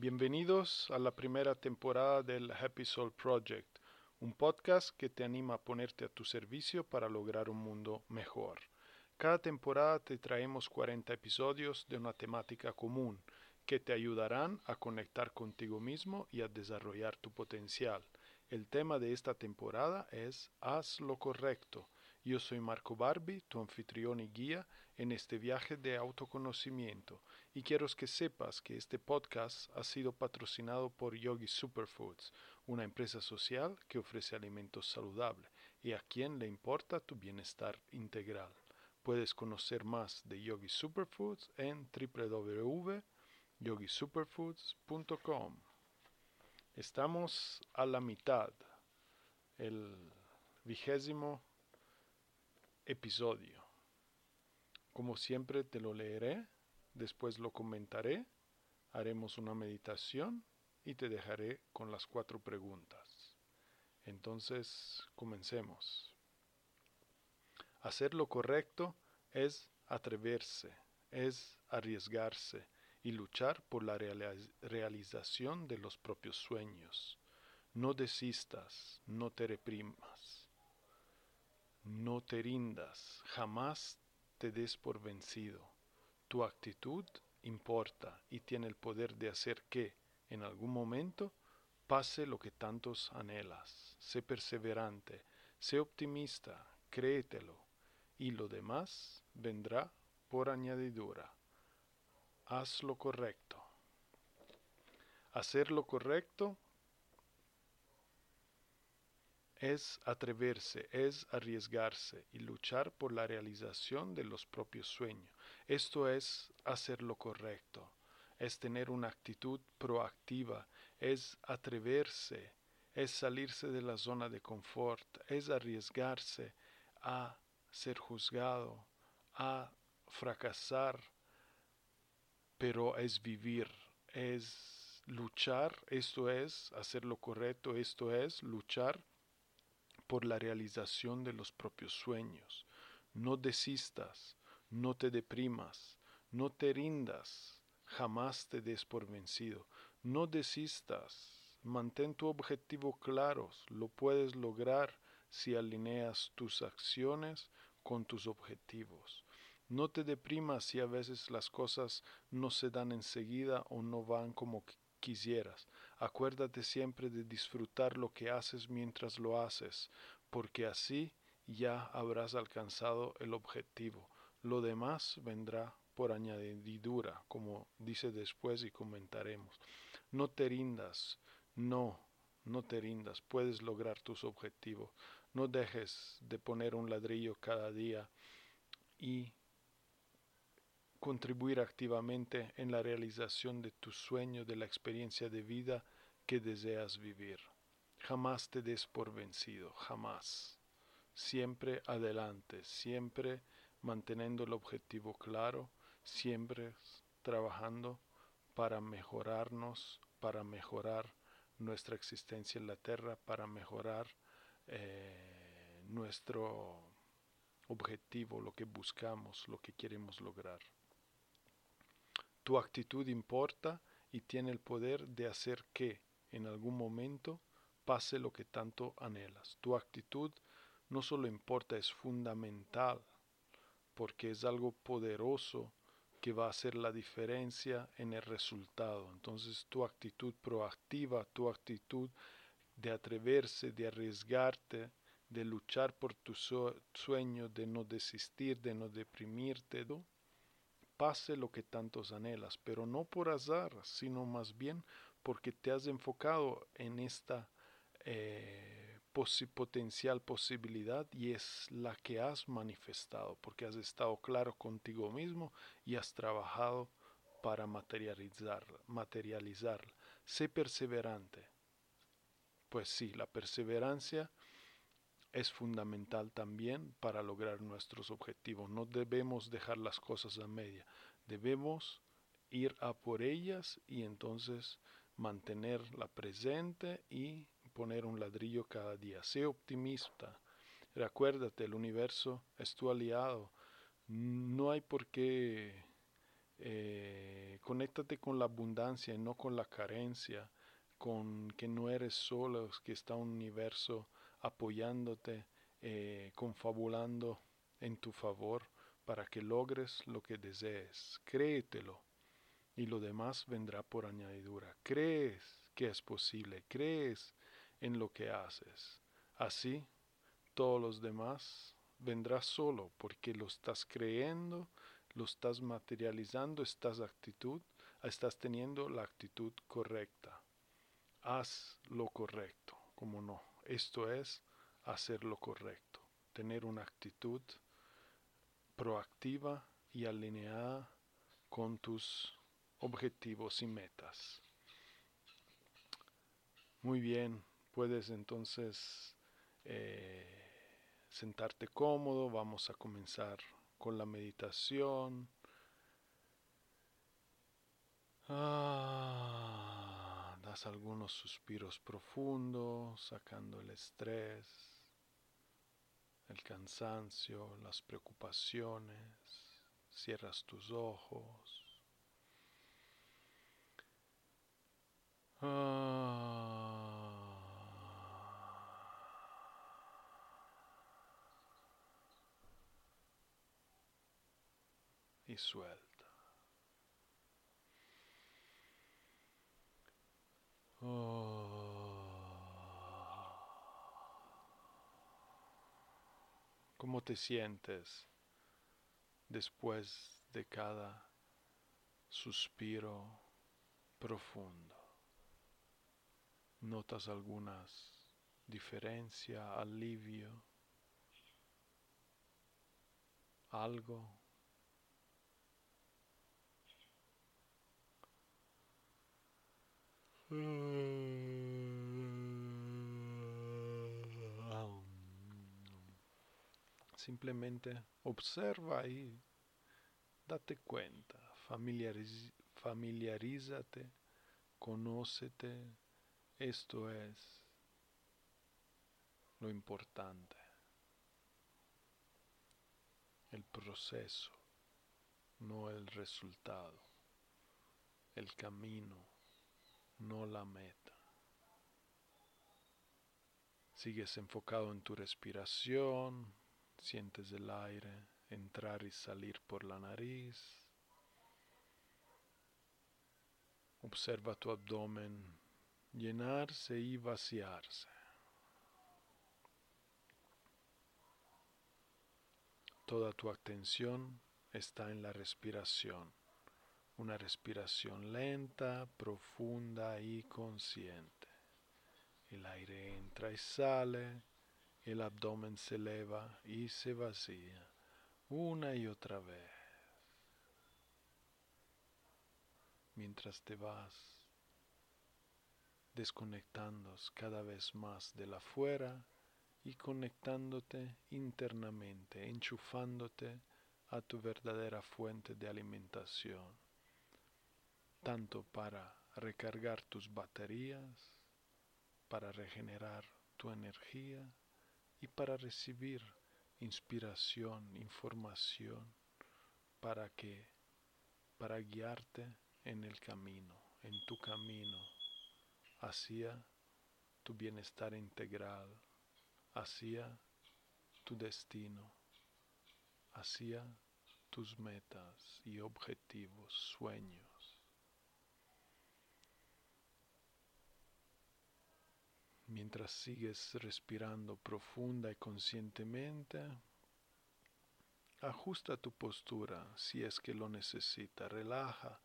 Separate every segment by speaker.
Speaker 1: Bienvenidos a la primera temporada del Happy Soul Project, un podcast que te anima a ponerte a tu servicio para lograr un mundo mejor. Cada temporada te traemos 40 episodios de una temática común que te ayudarán a conectar contigo mismo y a desarrollar tu potencial. El tema de esta temporada es Haz lo correcto. Yo soy Marco Barbie, tu anfitrión y guía en este viaje de autoconocimiento y quiero que sepas que este podcast ha sido patrocinado por Yogi Superfoods, una empresa social que ofrece alimentos saludables y a quien le importa tu bienestar integral. Puedes conocer más de Yogi Superfoods en www.yogisuperfoods.com. Estamos a la mitad, el vigésimo episodio. Como siempre te lo leeré, después lo comentaré, haremos una meditación y te dejaré con las cuatro preguntas. Entonces, comencemos. Hacer lo correcto es atreverse, es arriesgarse y luchar por la reali- realización de los propios sueños. No desistas, no te reprimas, no te rindas, jamás te des por vencido. Tu actitud importa y tiene el poder de hacer que, en algún momento, pase lo que tantos anhelas. Sé perseverante, sé optimista, créetelo, y lo demás vendrá por añadidura. Haz lo correcto. Hacer lo correcto es atreverse, es arriesgarse y luchar por la realización de los propios sueños. Esto es hacer lo correcto, es tener una actitud proactiva, es atreverse, es salirse de la zona de confort, es arriesgarse a ser juzgado, a fracasar, pero es vivir, es luchar, esto es hacer lo correcto, esto es luchar por la realización de los propios sueños. No desistas, no te deprimas, no te rindas, jamás te des por vencido. No desistas, mantén tu objetivo claro, lo puedes lograr si alineas tus acciones con tus objetivos. No te deprimas si a veces las cosas no se dan enseguida o no van como quisieras. Acuérdate siempre de disfrutar lo que haces mientras lo haces, porque así ya habrás alcanzado el objetivo. Lo demás vendrá por añadidura, como dice después y comentaremos. No te rindas, no, no te rindas, puedes lograr tus objetivos. No dejes de poner un ladrillo cada día y contribuir activamente en la realización de tu sueño, de la experiencia de vida que deseas vivir. Jamás te des por vencido, jamás. Siempre adelante, siempre manteniendo el objetivo claro, siempre trabajando para mejorarnos, para mejorar nuestra existencia en la tierra, para mejorar eh, nuestro objetivo, lo que buscamos, lo que queremos lograr. Tu actitud importa y tiene el poder de hacer que en algún momento pase lo que tanto anhelas. Tu actitud no solo importa, es fundamental porque es algo poderoso que va a hacer la diferencia en el resultado. Entonces tu actitud proactiva, tu actitud de atreverse, de arriesgarte, de luchar por tu sueño, de no desistir, de no deprimirte, ¿no? Pase lo que tantos anhelas, pero no por azar, sino más bien porque te has enfocado en esta eh, potencial posibilidad y es la que has manifestado, porque has estado claro contigo mismo y has trabajado para materializarla, materializarla. Sé perseverante. Pues sí, la perseverancia es fundamental también para lograr nuestros objetivos. No debemos dejar las cosas a media. Debemos ir a por ellas y entonces mantenerla presente y poner un ladrillo cada día. Sé optimista. Recuérdate, el universo es tu aliado. No hay por qué... Eh, conéctate con la abundancia y no con la carencia, con que no eres solo, que está un universo apoyándote, eh, confabulando en tu favor para que logres lo que desees. Créetelo y lo demás vendrá por añadidura. Crees que es posible, crees en lo que haces. Así, todos los demás vendrá solo porque lo estás creyendo, lo estás materializando, estás actitud, estás teniendo la actitud correcta. Haz lo correcto, como no. Esto es hacer lo correcto, tener una actitud proactiva y alineada con tus objetivos y metas. Muy bien, puedes entonces eh, sentarte cómodo, vamos a comenzar con la meditación. Ah das algunos suspiros profundos, sacando el estrés, el cansancio, las preocupaciones, cierras tus ojos. Ah. Y suelta. ¿Cómo te sientes después de cada suspiro profundo? ¿Notas algunas diferencia, alivio? ¿Algo? Simplemente observa y date cuenta, familiarízate, conócete, esto es lo importante, el proceso, no el resultado, el camino no la meta. Sigues enfocado en tu respiración, sientes el aire entrar y salir por la nariz. Observa tu abdomen llenarse y vaciarse. Toda tu atención está en la respiración una respiración lenta, profunda y consciente. El aire entra y sale, el abdomen se eleva y se vacía una y otra vez. Mientras te vas desconectando cada vez más de la afuera y conectándote internamente, enchufándote a tu verdadera fuente de alimentación tanto para recargar tus baterías, para regenerar tu energía y para recibir inspiración, información, para que para guiarte en el camino, en tu camino hacia tu bienestar integral, hacia tu destino, hacia tus metas y objetivos, sueños. Mientras sigues respirando profunda y conscientemente, ajusta tu postura si es que lo necesita. Relaja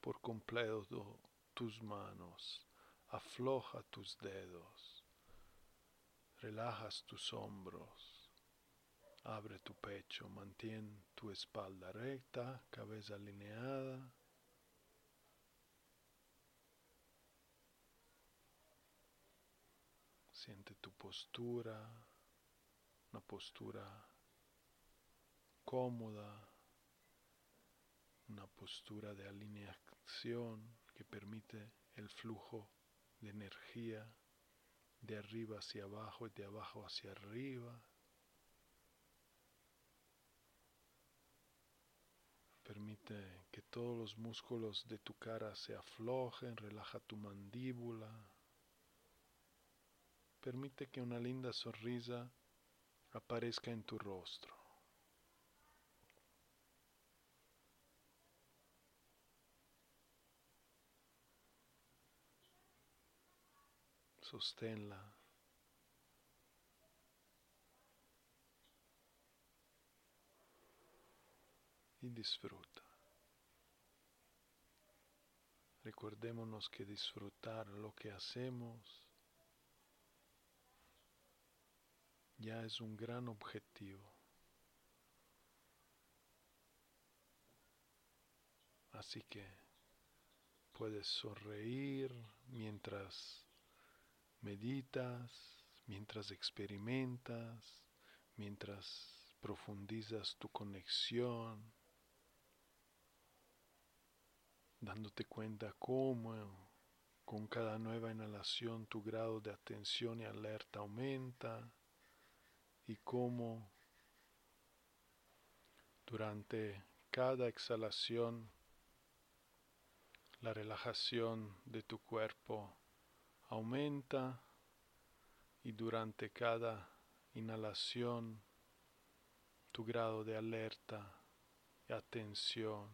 Speaker 1: por completo tus manos. Afloja tus dedos. Relajas tus hombros. Abre tu pecho. Mantén tu espalda recta, cabeza alineada. Siente tu postura, una postura cómoda, una postura de alineación que permite el flujo de energía de arriba hacia abajo y de abajo hacia arriba. Permite que todos los músculos de tu cara se aflojen, relaja tu mandíbula. Permite que una linda sonrisa aparezca en tu rostro. Sosténla. Y disfruta. Recordémonos que disfrutar lo que hacemos ya es un gran objetivo. Así que puedes sonreír mientras meditas, mientras experimentas, mientras profundizas tu conexión, dándote cuenta cómo con cada nueva inhalación tu grado de atención y alerta aumenta y cómo durante cada exhalación la relajación de tu cuerpo aumenta y durante cada inhalación tu grado de alerta, atención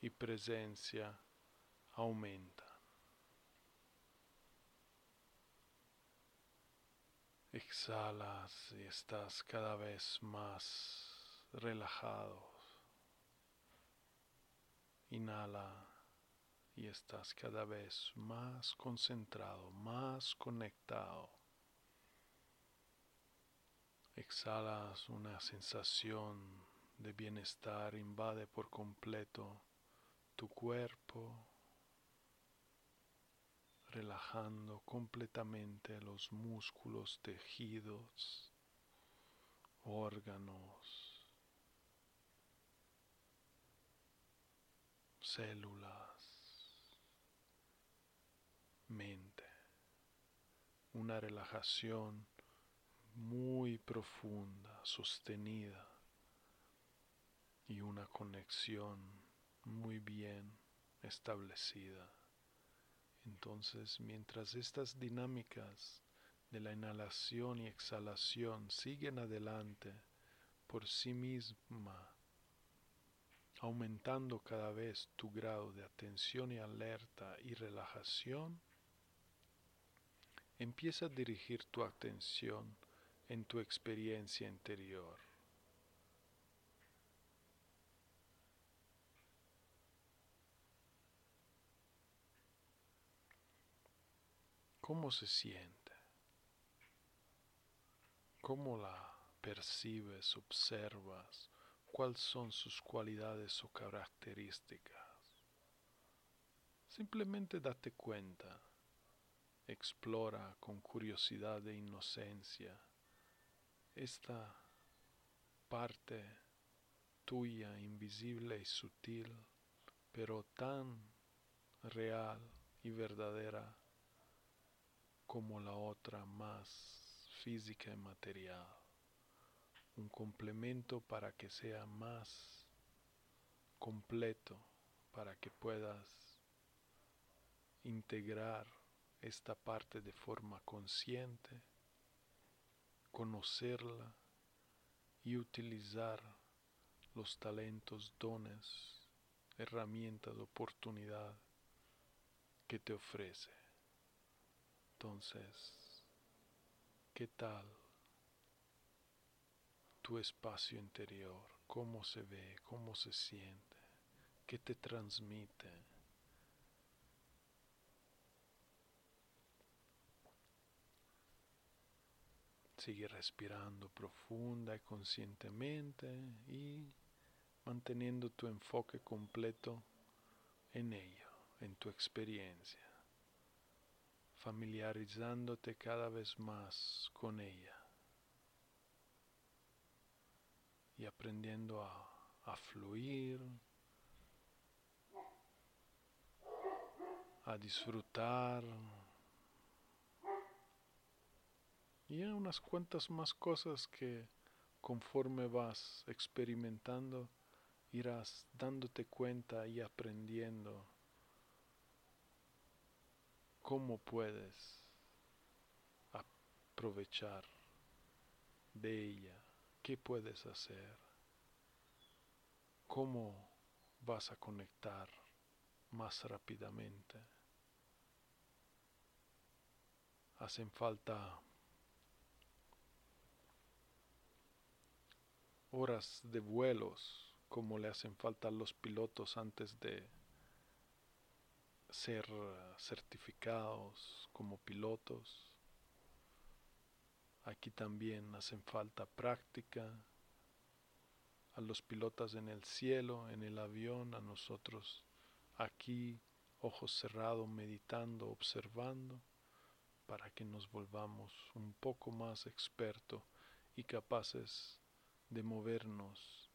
Speaker 1: y presencia aumenta. Exhalas y estás cada vez más relajado. Inhala y estás cada vez más concentrado, más conectado. Exhalas una sensación de bienestar, invade por completo tu cuerpo, relajando completamente los músculos, tejidos, órganos, células mente, una relajación muy profunda, sostenida y una conexión muy bien establecida. Entonces, mientras estas dinámicas de la inhalación y exhalación siguen adelante por sí misma, aumentando cada vez tu grado de atención y alerta y relajación, Empieza a dirigir tu atención en tu experiencia interior. ¿Cómo se siente? ¿Cómo la percibes, observas? ¿Cuáles son sus cualidades o características? Simplemente date cuenta explora con curiosidad e inocencia esta parte tuya invisible y sutil, pero tan real y verdadera como la otra más física y material. Un complemento para que sea más completo, para que puedas integrar esta parte de forma consciente, conocerla y utilizar los talentos, dones, herramientas, oportunidad que te ofrece. Entonces, ¿qué tal tu espacio interior? ¿Cómo se ve? ¿Cómo se siente? ¿Qué te transmite? Sigue respirando profunda y conscientemente y manteniendo tu enfoque completo en ello, en tu experiencia. Familiarizándote cada vez más con ella y aprendiendo a, a fluir, a disfrutar y hay unas cuantas más cosas que conforme vas experimentando irás dándote cuenta y aprendiendo cómo puedes aprovechar de ella, qué puedes hacer, cómo vas a conectar más rápidamente. Hacen falta horas de vuelos como le hacen falta a los pilotos antes de ser eh, certificados como pilotos. Aquí también hacen falta práctica a los pilotos en el cielo, en el avión, a nosotros aquí, ojos cerrados, meditando, observando, para que nos volvamos un poco más expertos y capaces de movernos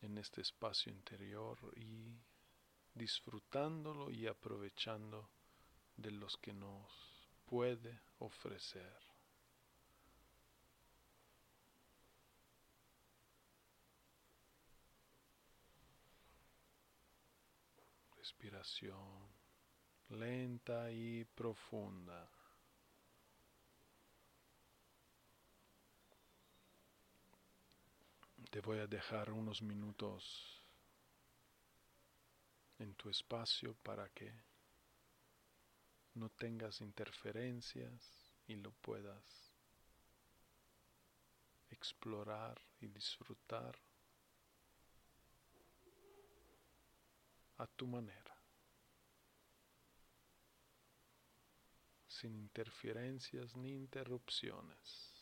Speaker 1: en este espacio interior y disfrutándolo y aprovechando de los que nos puede ofrecer. Respiración lenta y profunda. Te voy a dejar unos minutos en tu espacio para que no tengas interferencias y lo puedas explorar y disfrutar a tu manera, sin interferencias ni interrupciones.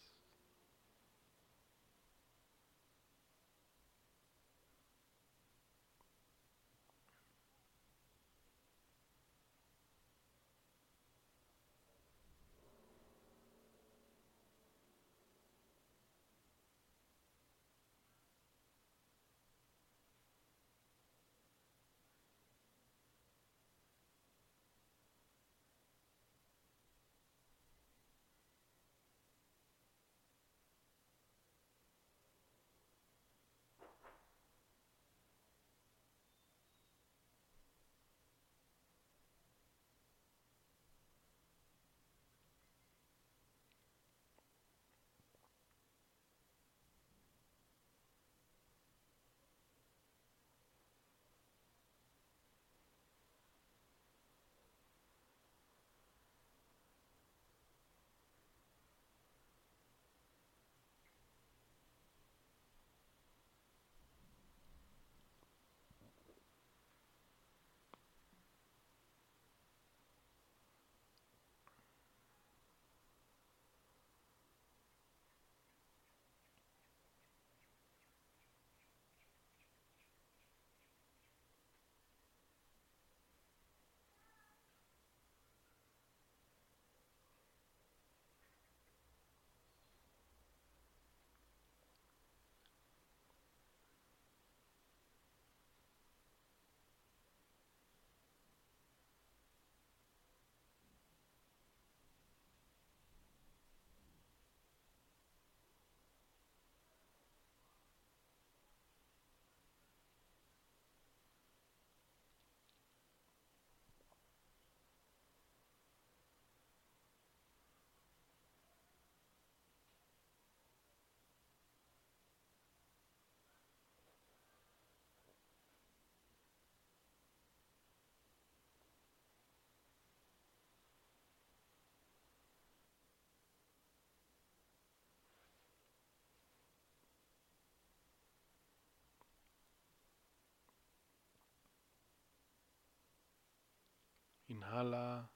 Speaker 1: Inhala.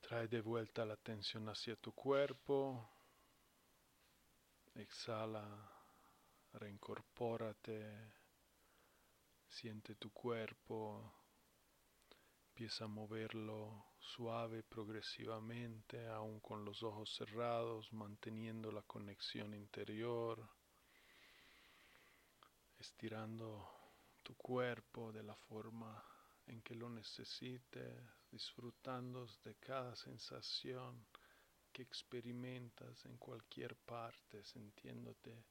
Speaker 1: Trae de vuelta la atención hacia tu cuerpo. Exhala. Reincorpórate. Siente tu cuerpo. Empieza a moverlo suave, progresivamente, aún con los ojos cerrados, manteniendo la conexión interior, estirando tu cuerpo de la forma en que lo necesites, disfrutando de cada sensación que experimentas en cualquier parte, sintiéndote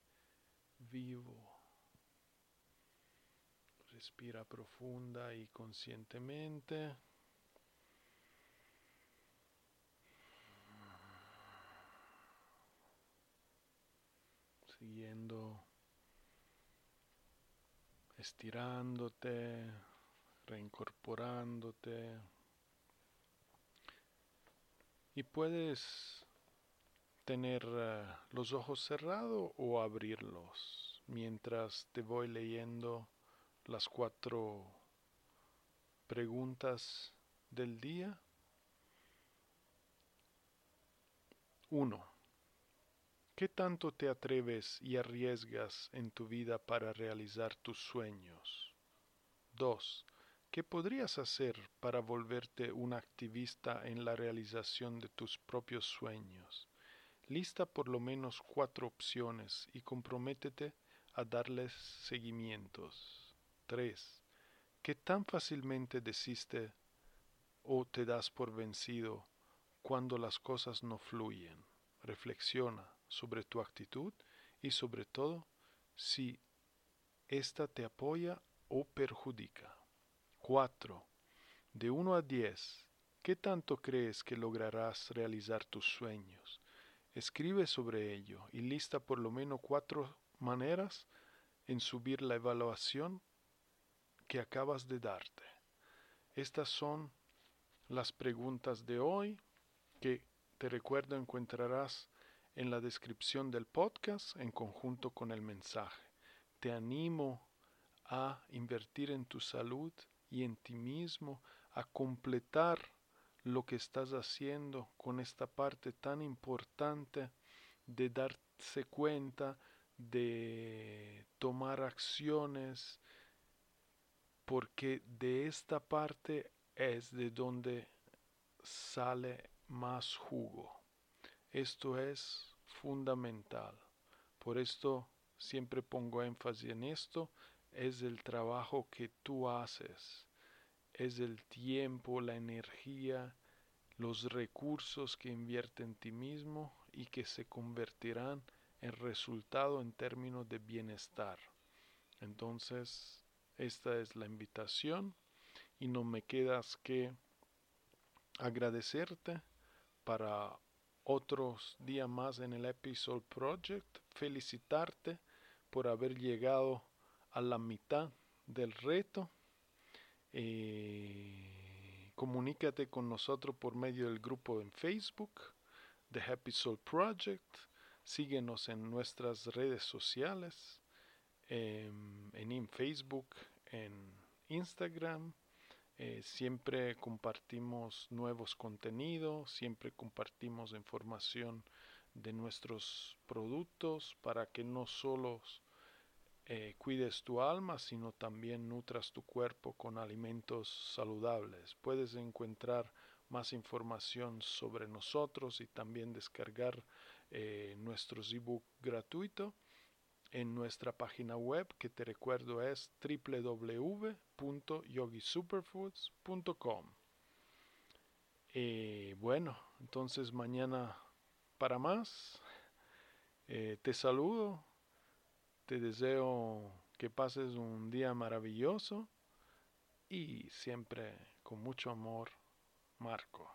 Speaker 1: vivo. Respira profunda y conscientemente. Siguiendo, estirándote, reincorporándote. Y puedes tener uh, los ojos cerrados o abrirlos mientras te voy leyendo las cuatro preguntas del día. Uno. ¿Qué tanto te atreves y arriesgas en tu vida para realizar tus sueños? 2. ¿Qué podrías hacer para volverte un activista en la realización de tus propios sueños? Lista por lo menos cuatro opciones y comprométete a darles seguimientos. 3. ¿Qué tan fácilmente desiste o te das por vencido cuando las cosas no fluyen? Reflexiona sobre tu actitud y sobre todo si ésta te apoya o perjudica. 4. De 1 a 10, ¿qué tanto crees que lograrás realizar tus sueños? Escribe sobre ello y lista por lo menos cuatro maneras en subir la evaluación que acabas de darte. Estas son las preguntas de hoy que te recuerdo encontrarás en la descripción del podcast en conjunto con el mensaje. Te animo a invertir en tu salud y en ti mismo, a completar lo que estás haciendo con esta parte tan importante de darse cuenta, de tomar acciones, porque de esta parte es de donde sale más jugo. Esto es fundamental. Por esto siempre pongo énfasis en esto. Es el trabajo que tú haces. Es el tiempo, la energía, los recursos que invierte en ti mismo y que se convertirán en resultado en términos de bienestar. Entonces, esta es la invitación y no me quedas que agradecerte para otros días más en el Episode Project, felicitarte por haber llegado a la mitad del reto. Eh, comunícate con nosotros por medio del grupo en Facebook, The Happy Soul Project. Síguenos en nuestras redes sociales en, en Facebook, en Instagram. Eh, siempre compartimos nuevos contenidos, siempre compartimos información de nuestros productos para que no solo eh, cuides tu alma, sino también nutras tu cuerpo con alimentos saludables. Puedes encontrar más información sobre nosotros y también descargar eh, nuestros ebook gratuito en nuestra página web que te recuerdo es www.yogisuperfoods.com. Eh, bueno, entonces mañana para más. Eh, te saludo, te deseo que pases un día maravilloso y siempre con mucho amor, Marco.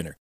Speaker 2: winner.